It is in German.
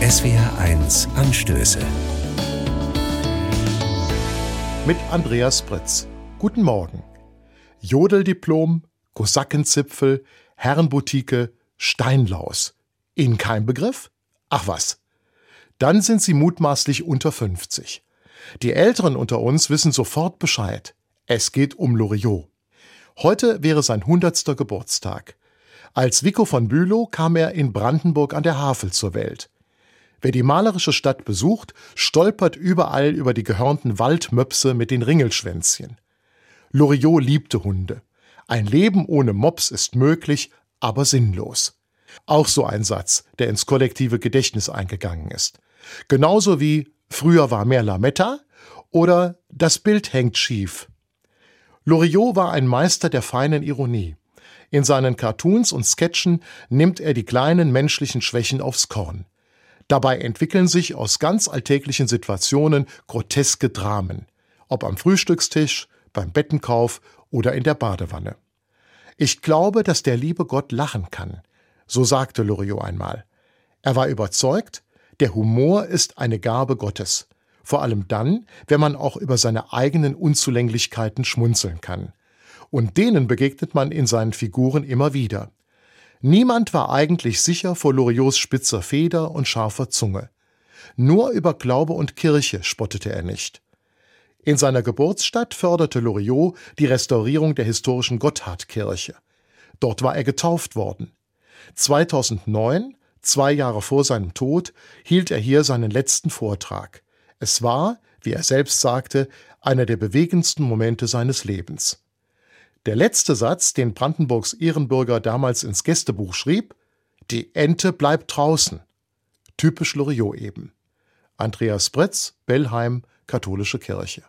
SWR1 Anstöße. Mit Andreas Pritz. Guten Morgen. Jodeldiplom, Kosakenzipfel, Herrenbutike, Steinlaus. Ihnen kein Begriff? Ach was. Dann sind Sie mutmaßlich unter 50. Die Älteren unter uns wissen sofort Bescheid. Es geht um Loriot. Heute wäre sein 100. Geburtstag. Als Vico von Bülow kam er in Brandenburg an der Havel zur Welt. Wer die malerische Stadt besucht, stolpert überall über die gehörnten Waldmöpse mit den Ringelschwänzchen. Loriot liebte Hunde. Ein Leben ohne Mops ist möglich, aber sinnlos. Auch so ein Satz, der ins kollektive Gedächtnis eingegangen ist. Genauso wie früher war mehr Lametta oder das Bild hängt schief. Loriot war ein Meister der feinen Ironie. In seinen Cartoons und Sketchen nimmt er die kleinen menschlichen Schwächen aufs Korn. Dabei entwickeln sich aus ganz alltäglichen Situationen groteske Dramen, ob am Frühstückstisch, beim Bettenkauf oder in der Badewanne. Ich glaube, dass der liebe Gott lachen kann, so sagte Loriot einmal. Er war überzeugt, der Humor ist eine Gabe Gottes, vor allem dann, wenn man auch über seine eigenen Unzulänglichkeiten schmunzeln kann. Und denen begegnet man in seinen Figuren immer wieder. Niemand war eigentlich sicher vor Loriots spitzer Feder und scharfer Zunge. Nur über Glaube und Kirche spottete er nicht. In seiner Geburtsstadt förderte Loriot die Restaurierung der historischen Gotthardkirche. Dort war er getauft worden. 2009, zwei Jahre vor seinem Tod, hielt er hier seinen letzten Vortrag. Es war, wie er selbst sagte, einer der bewegendsten Momente seines Lebens. Der letzte Satz, den Brandenburgs Ehrenbürger damals ins Gästebuch schrieb, die Ente bleibt draußen. Typisch Loriot eben. Andreas Bretz, Bellheim, Katholische Kirche.